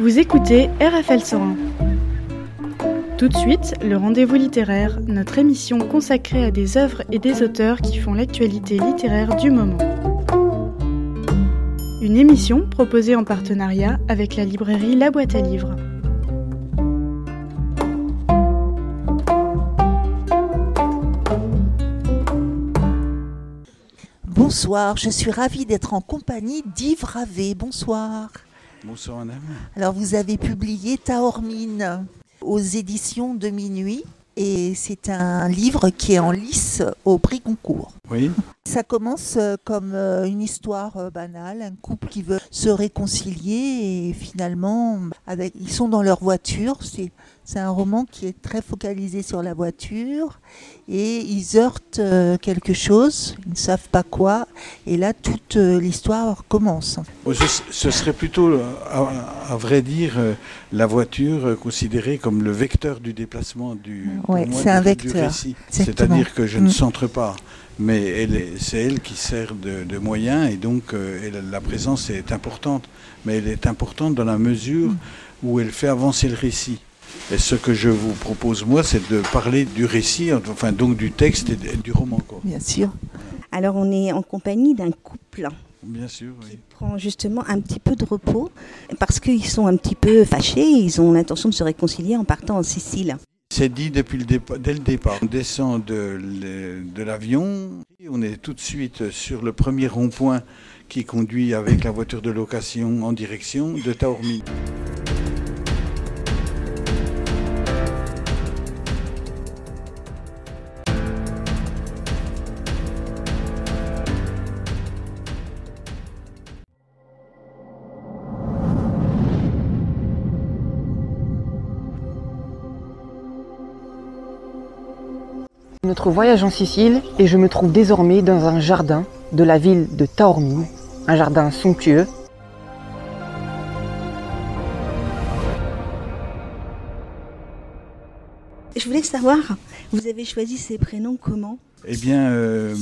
Vous écoutez RFL 101. Tout de suite, le rendez-vous littéraire, notre émission consacrée à des œuvres et des auteurs qui font l'actualité littéraire du moment. Une émission proposée en partenariat avec la librairie La Boîte à Livres. Bonsoir, je suis ravie d'être en compagnie d'Yves Ravé. Bonsoir. Bonsoir madame. Alors vous avez publié Taormine aux éditions de Minuit et c'est un livre qui est en lice au prix concours. Oui. Ça commence euh, comme euh, une histoire euh, banale, un couple qui veut se réconcilier et finalement avec, ils sont dans leur voiture. C'est c'est un roman qui est très focalisé sur la voiture et ils heurtent quelque chose, ils ne savent pas quoi, et là toute l'histoire commence. Ce serait plutôt, à, vrai dire, la voiture considérée comme le vecteur du déplacement du, ouais, c'est un vecteur. C'est-à-dire que je ne mm. centre pas mais c'est elle qui sert de, moyen et donc la présence est importante. Mais elle est importante dans la mesure mm. où elle fait avancer le récit. Et ce que je vous propose, moi, c'est de parler du récit, enfin donc du texte et du roman. Bien sûr. Alors on est en compagnie d'un couple. Bien sûr, oui. Qui prend justement un petit peu de repos parce qu'ils sont un petit peu fâchés. Ils ont l'intention de se réconcilier en partant en Sicile. C'est dit depuis le dès le départ. On descend de, de l'avion, on est tout de suite sur le premier rond-point qui conduit avec la voiture de location en direction de Taormine. Notre voyage en Sicile et je me trouve désormais dans un jardin de la ville de Taormine, un jardin somptueux. Je voulais savoir, vous avez choisi ces prénoms comment? Eh bien, euh,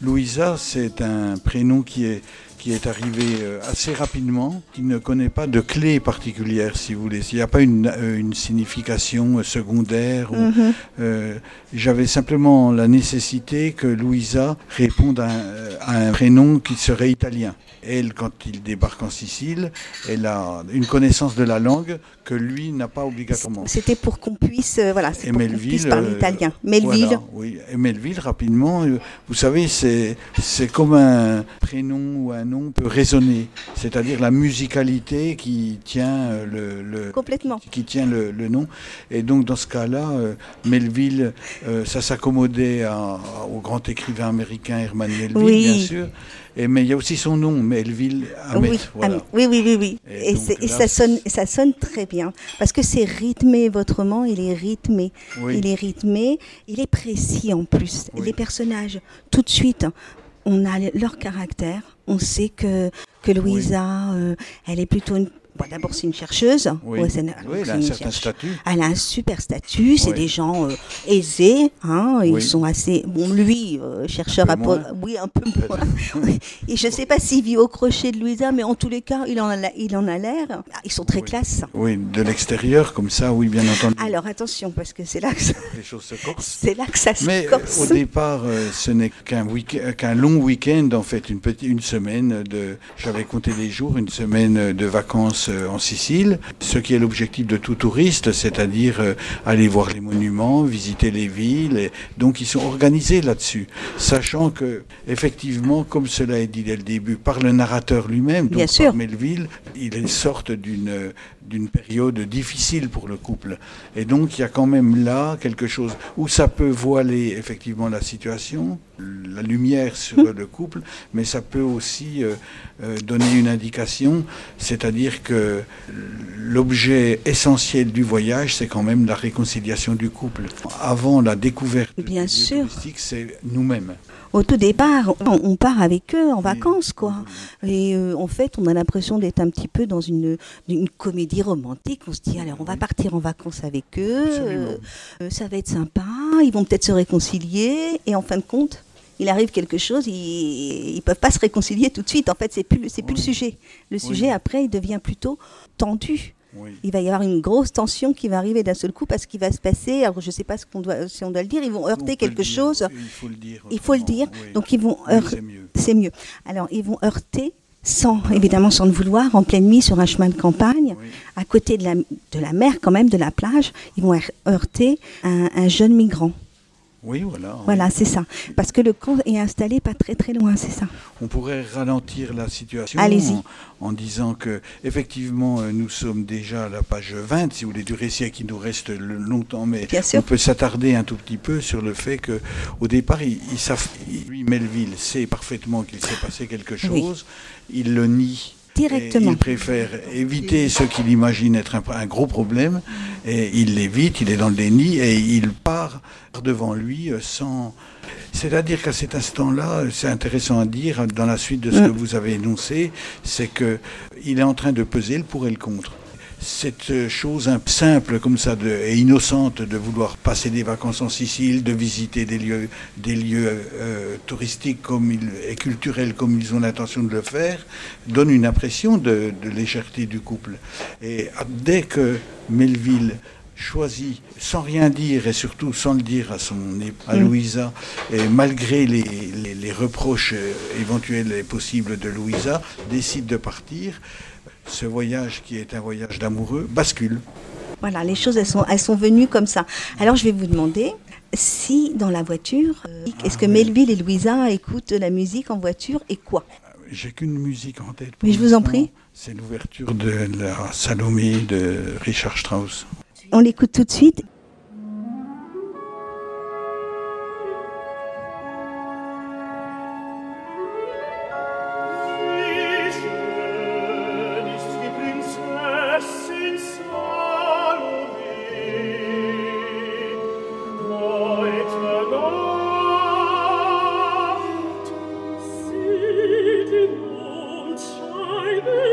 Louisa, c'est un prénom qui est qui est arrivé euh, assez rapidement, qui ne connaît pas de clé particulière, si vous voulez. Il n'y a pas une, euh, une signification euh, secondaire. Mhm. J'avais simplement la nécessité que Louisa réponde à un, prénom qui serait italien. Elle, quand il débarque en Sicile, elle a une connaissance de la langue que lui n'a pas obligatoirement. C'était pour qu'on puisse, voilà, et Melville, parler italien. Melville. oui, et Melville, rapidement, vous savez, c'est comme un prénom ou un nom peut résonner, c'est-à-dire la musicalité qui tient euh, le, Complètement. Qui, tient le, nom. Et donc dans ce cas-là, euh, Melville, euh, ça s'accommodait au grand écrivain américain Herman Melville, bien sûr. Et, mais il y a aussi son nom, Melville Ahmet. Oui, oui, oui, oui, Et, ça, sonne, ça sonne très bien. Parce que c'est rythmé, votre roman, il est rythmé. Il est rythmé, il est précis en plus. Les personnages, tout de suite, on a leur caractère. On sait que, que Louisa, euh, elle est plutôt une D'abord, c'est une chercheuse. Oui, elle a un certain statut. Elle a un super statut. C'est des gens euh, aisés. Hein, Ils sont assez. Bon, lui, euh, chercheur à. Oui, un peu moins. Et je ne sais pas s'il vit au crochet de Louisa, mais en tous les cas, il en a, il en a l'air. Ah, ils sont très classe. Oui, de l'extérieur, comme ça, oui, bien entendu. Alors attention, parce que c'est là que ça... les choses se corsent. C'est là que ça se mais, corse. au départ, euh, ce n'est qu'un qu'un long week-end, en fait, une petite, une semaine de. J'avais compté les jours, une semaine de vacances euh, en Sicile, ce qui est l'objectif de tout touriste, c'est-à-dire euh, aller voir les monuments, visiter les villes. Et donc ils sont organisés là-dessus, sachant que effectivement, comme cela est dit dès le début par le narrateur lui-même, donc par Melville, il est sorte d'une d'une période difficile pour le couple. Et donc il y a quand même là quelque chose où ça peut voiler effectivement la situation, la lumière sur le couple, mais ça peut aussi euh, euh, donner une indication, c'est-à-dire que l'objet essentiel du voyage, c'est quand même la réconciliation du couple. Avant la découverte Bien sûr. c'est nous-mêmes au tout départ, on, part avec eux en vacances, quoi. Et euh, en fait, on a l'impression d'être un petit peu dans une, une, comédie romantique. On se dit, alors, on va partir en vacances avec eux, euh, ça va être sympa, ils vont peut-être se réconcilier, et en fin de compte, il arrive quelque chose, ils ne peuvent pas se réconcilier tout de suite. En fait, c'est plus, c'est plus le sujet. Le sujet, après, il devient plutôt tendu. Il va y avoir une grosse tension qui va arriver d'un seul coup parce qu'il va se passer. Alors je ne sais pas ce qu'on doit, si on doit le dire. Ils vont heurter quelque chose. Il faut le dire. Il faut le dire. Donc ils vont heurter. C'est mieux. Alors ils vont heurter sans évidemment sans le vouloir, en pleine nuit sur un chemin de campagne, à côté de la, de la mer quand même, de la plage, ils vont heurter un jeune migrant. Oui, voilà. Voilà, c'est ça. Parce que le camp est installé pas très très loin, c'est ça. On pourrait ralentir la situation en, en, disant que effectivement euh, nous sommes déjà à la page 20, si vous voulez, du récit qui nous reste longtemps, mais on peut s'attarder un tout petit peu sur le fait que au départ, il, il, lui Melville sait parfaitement qu'il s'est passé quelque chose, il le nie Directement. il préfère éviter ce qu'il imagine être un, gros problème, et il l'évite, il est dans le déni, et il part devant lui euh, sans... C'est-à-dire qu'à cet instant-là, c'est intéressant à dire, dans la suite de ce mm. que vous avez énoncé, c'est qu'il est en train de peser le pour et le contre cette chose simple comme ça de, et innocente de vouloir passer des vacances en Sicile, de visiter des lieux, des lieux euh, touristiques comme il, et culturels comme ils ont l'intention de le faire, donne une impression de, légèreté du couple. Et dès que Melville choisit, sans rien dire et surtout sans le dire à, son, à mm. Louisa, et malgré les, les reproches euh, éventuels et possibles de Louisa, décide de partir ce voyage qui est un voyage d'amoureux bascule. Voilà, les choses, elles sont, elles sont venues comme ça. Alors, je vais vous demander si, dans la voiture, euh, est-ce que Melville et Louisa écoutent de la musique en voiture et quoi? J'ai qu'une musique en tête. Mais je vous en prie. C'est l'ouverture de la Salomé de Richard Strauss. On l'écoute tout de suite. baby.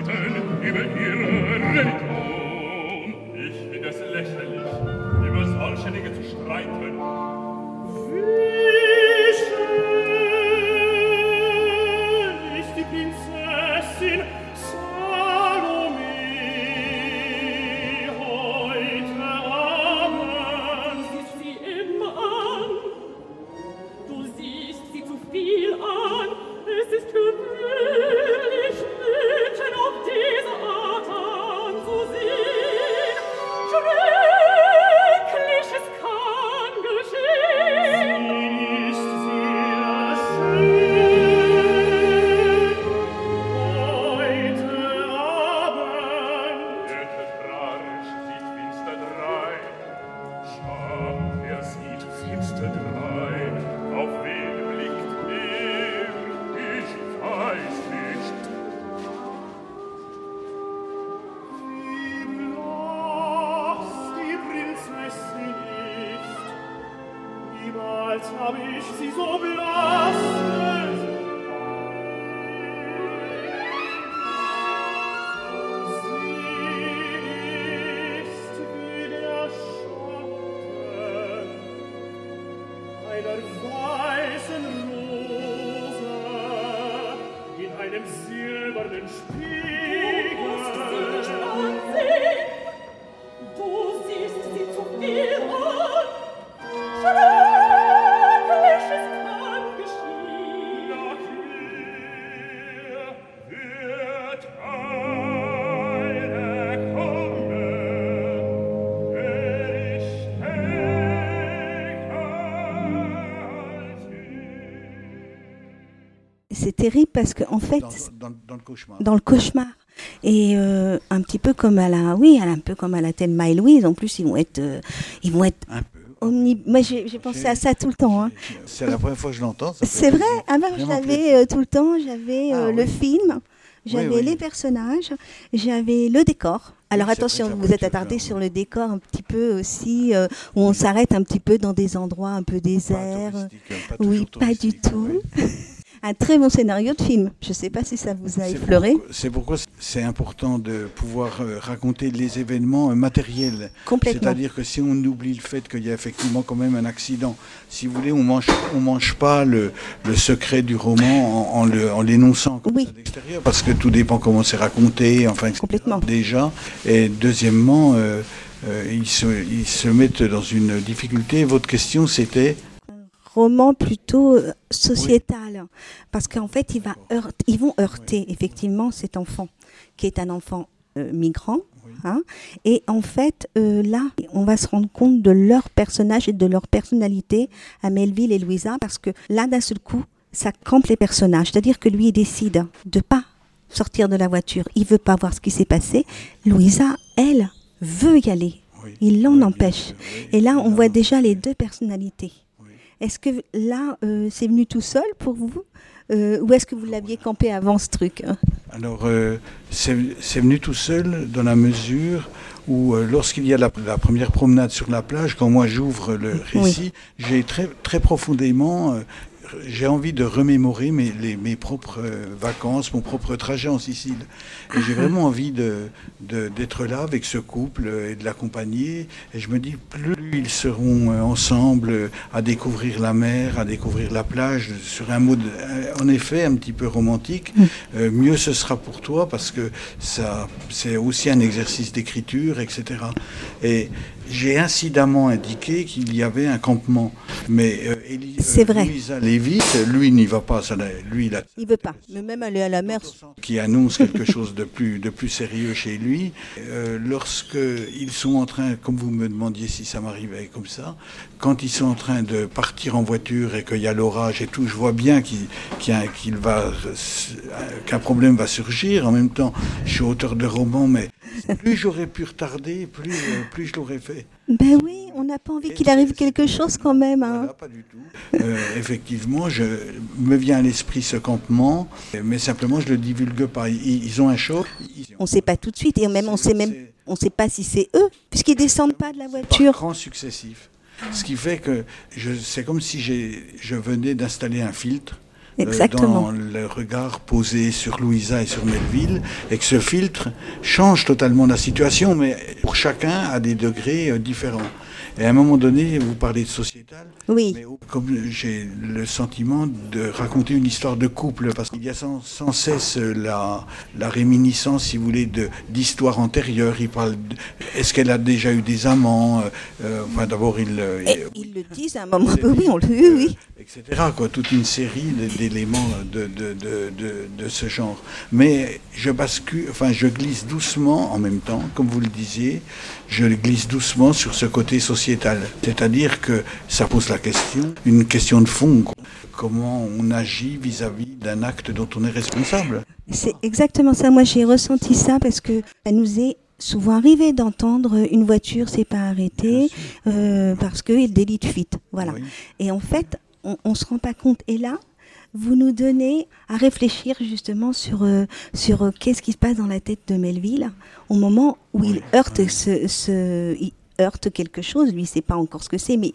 Zeiten über ihre Religion. niemals hab ich sie so belassen. C'est terrible parce qu'en en fait, dans, dans, le cauchemar. Dans le cauchemar. Et euh, un petit peu comme à la, oui, un peu comme à la Thelma et Louise. En plus, ils vont être, euh, ils vont être. Un peu. Omni... Moi, j'ai pensé à ça tout le temps. Hein. C'est la première fois que je l'entends. C'est vrai. Ah ben, j'avais euh, tout le temps. J'avais ah le film. J'avais les personnages, j'avais le décor. Alors attention, vous vous êtes attardé sur le décor un petit peu aussi, où on s'arrête un petit peu dans des endroits un peu déserts. oui, pas du tout. un très bon scénario de film. Je ne sais pas si ça vous a effleuré. C'est pourquoi c'est important de pouvoir euh, raconter les événements euh, matériels. Complètement. C'est-à-dire que si on oublie le fait qu'il y a effectivement quand même un accident, si vous voulez, on mange, on mange pas le, le secret du roman en, en l'énonçant oui. l'extérieur, parce que tout dépend comment c'est raconté, enfin, Complètement. déjà. Et deuxièmement, euh, ils, se, ils se mettent dans une difficulté. Votre question, c'était roman plutôt euh, sociétal, parce qu'en fait, il va ils vont heurter effectivement cet enfant, qui est un enfant euh, migrant. Hein, et en fait, euh, là, on va se rendre compte de leur personnage et de leur personnalité à Melville et Louisa, parce que là, d'un seul coup, ça campe les personnages. C'est-à-dire que lui, il décide de pas sortir de la voiture. Il veut pas voir ce qui s'est passé. Louisa, elle, veut y aller. Il l'en empêche. Et là, on voit déjà les deux personnalités. Est-ce que là, euh, c'est venu tout seul pour vous euh, Ou est-ce que vous l'aviez campé avant ce truc hein Alors, euh, c'est venu tout seul dans la mesure où, lorsqu'il y a la, première promenade sur la plage, quand moi j'ouvre le récit, j'ai très, très profondément j'ai envie de remémorer mes, mes propres euh, vacances, mon propre trajet en Sicile. Et j'ai vraiment envie d'être de, d'être là avec ce couple et de l'accompagner. Et je me dis, plus ils seront euh, ensemble à découvrir la mer, à découvrir la plage, sur un mot, en effet, un petit peu romantique, mm. euh, mieux ce sera pour toi parce que ça, c'est aussi un exercice d'écriture, etc. Et j'ai incidemment indiqué qu'il y avait un campement. Mais euh, c'est vrai. vite, lui n'y va pas. Ça, lui, il, a, il veut pas. Mais même aller à la mer. Qui annonce quelque chose de plus, de plus sérieux chez lui. Euh, lorsque ils sont en train, comme vous me demandiez si ça m'arrivait comme ça, quand ils sont en train de partir en voiture et qu'il y a l'orage et tout, je vois bien qu'il va, qu'un problème va surgir. En même temps, je suis auteur de roman, mais plus j'aurais pu retarder, plus, euh, plus je l'aurais fait. Ben oui, on n'a pas envie qu'il arrive quelque chose quand même. Hein. pas du tout. Euh, effectivement, je me vient à l'esprit ce campement, mais simplement je le divulgue pas. Ils, ont un choc. On ne sait pas tout de suite et même on sait même on sait pas si c'est eux puisqu'ils descendent pas de la voiture. Par successif. Ce qui fait que c'est comme si je venais d'installer un filtre Exactement. dans le regard posé sur Louisa et sur Melville, et que ce filtre change totalement la situation, mais pour chacun à des degrés euh, différents. Et à un moment donné, vous parlez de sociétal. Oui. Mais comme j'ai le sentiment de raconter une histoire de couple, parce qu'il y a sans, cesse la, la, réminiscence, si vous voulez, d'histoires antérieures. Il parle. Est-ce qu'elle a déjà eu des amants euh, Enfin, d'abord, il. ils le disent à un moment. Oui, on le dit, oui etc. Quoi, toute une série d'éléments de, de, de, de, ce genre. Mais je bascule, enfin, je glisse doucement en même temps, comme vous le disiez, je glisse doucement sur ce côté sociétal. C'est-à-dire que ça pose la question, une question de fond. Comment on agit vis-à-vis d'un acte dont on est responsable. C'est exactement ça. Moi, j'ai ressenti ça parce que ça nous est souvent arrivé d'entendre une voiture s'est pas arrêtée euh, parce que délit de fuite. Voilà. Et en fait, on ne se rend pas compte. Et là, vous nous donnez à réfléchir justement sur, euh, sur euh, qu'est-ce qui se passe dans la tête de Melville au moment où il, heurte ce, il heurte quelque chose. Lui, il ne sait pas encore ce que c'est, mais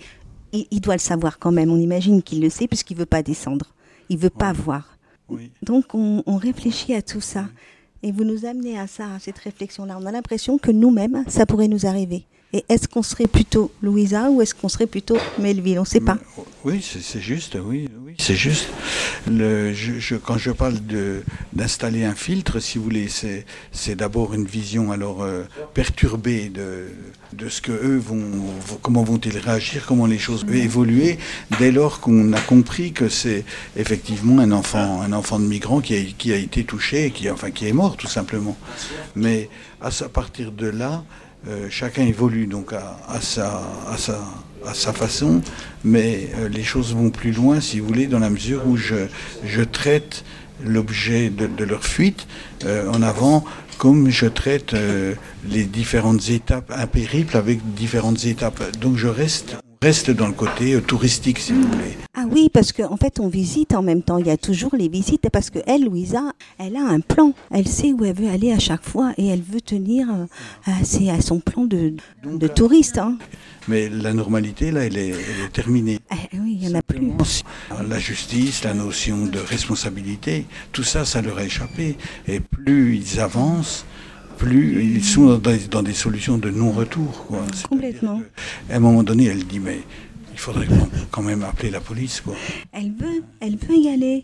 il, doit le savoir quand même. On imagine qu'il le sait puisqu'il ne veut pas descendre. Il ne veut pas voir. Donc on, on, réfléchit à tout ça. Et vous nous amenez à ça, à cette réflexion-là. On a l'impression que nous-mêmes, ça pourrait nous arriver. Et est-ce qu'on serait plutôt Louisa ou est-ce qu'on serait plutôt Melville? On ne sait pas. Oui, c'est juste, oui, oui c'est juste. Quand je parle d'installer un filtre, si vous voulez, c'est d'abord une vision alors euh, perturbée de, ce que eux vont, comment vont-ils réagir, comment les choses vont évoluer, dès lors qu'on a compris que c'est effectivement un enfant, un enfant de migrant qui a, été touché, qui, enfin qui est mort tout simplement. Mais à partir de là, chacun évolue donc à, à, sa, à, sa, à sa façon, mais les choses vont plus loin, si vous voulez, dans la mesure où je, je traite l'objet de, de, leur fuite en avant comme je traite les différentes étapes, un périple avec différentes étapes. Donc je reste reste dans le côté euh, touristique, si vous voulez. Ah oui, parce qu'en en fait, on visite en même temps. Il y a toujours les visites. Parce que elle, Louisa, elle a un plan. Elle sait où elle veut aller à chaque fois et elle veut tenir euh, à, à son plan de, de touriste. Hein. Mais la normalité, là, elle est, terminée. Ah oui, il n'y en a plus. La justice, la notion de responsabilité, tout ça, ça leur a échappé. Et plus ils avancent, plus ils sont dans des, solutions de non-retour. Complètement. À un moment donné, elle dit mais il faudrait quand même appeler la police. Quoi. Elle veut, elle veut y aller.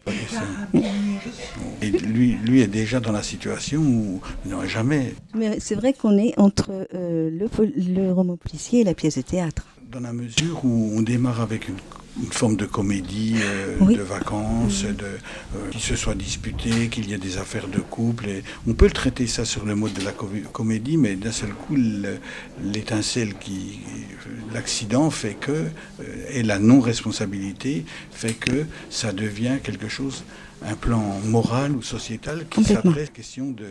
Et lui, lui est déjà dans la situation où il n'aurait jamais. Mais c'est vrai qu'on est entre euh, le, le roman policier et la pièce de théâtre. Dans la mesure où on démarre avec une une forme de comédie, euh, de vacances, de, euh, qui se soit disputé, qu'il y ait des affaires de couple. Et on peut le traiter ça sur le mode de la comédie, mais d'un seul coup, l'étincelle qui, l'accident fait que, euh, et la non-responsabilité fait que ça devient quelque chose un plan moral ou sociétal qui s'adresse question de,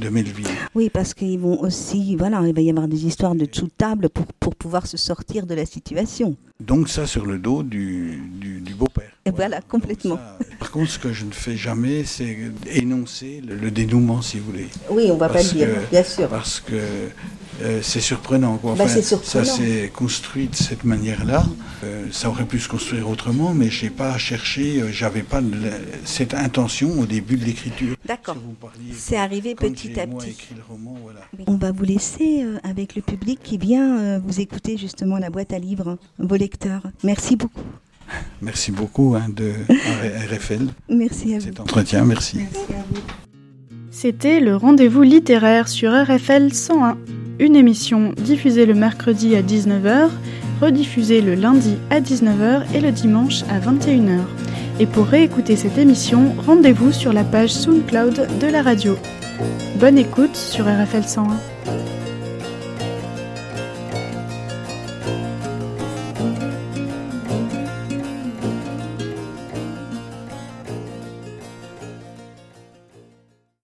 de Melville. Oui, parce qu'ils vont aussi, voilà, il va y avoir des histoires de sous table pour, pour pouvoir se sortir de la situation. Donc ça sur le dos du, du, beau-père. Et voilà, complètement. par contre, ce que je ne fais jamais, c'est énoncer le, dénouement, si vous voulez. Oui, on va pas le dire, bien sûr. Parce que euh, c'est surprenant. Quoi. Bah, ça s'est construit de cette manière-là. Euh, ça aurait pu se construire autrement, mais je n'ai pas cherché, euh, j'avais pas cette intention au début de l'écriture. D'accord. c'est arrivé petit à petit. On va vous laisser avec le public qui vient vous écouter justement la boîte à livres, vos lecteurs. Merci beaucoup. Merci beaucoup hein, de RFL. Merci à vous. Cet entretien, merci. Merci à vous. C'était le rendez-vous littéraire sur RFL 101. Une émission diffusée le mercredi à 19h, rediffusée le lundi à 19h et le dimanche à 21h. Et pour réécouter cette émission, rendez-vous sur la page SoundCloud de la radio. Bonne écoute sur RFL 101.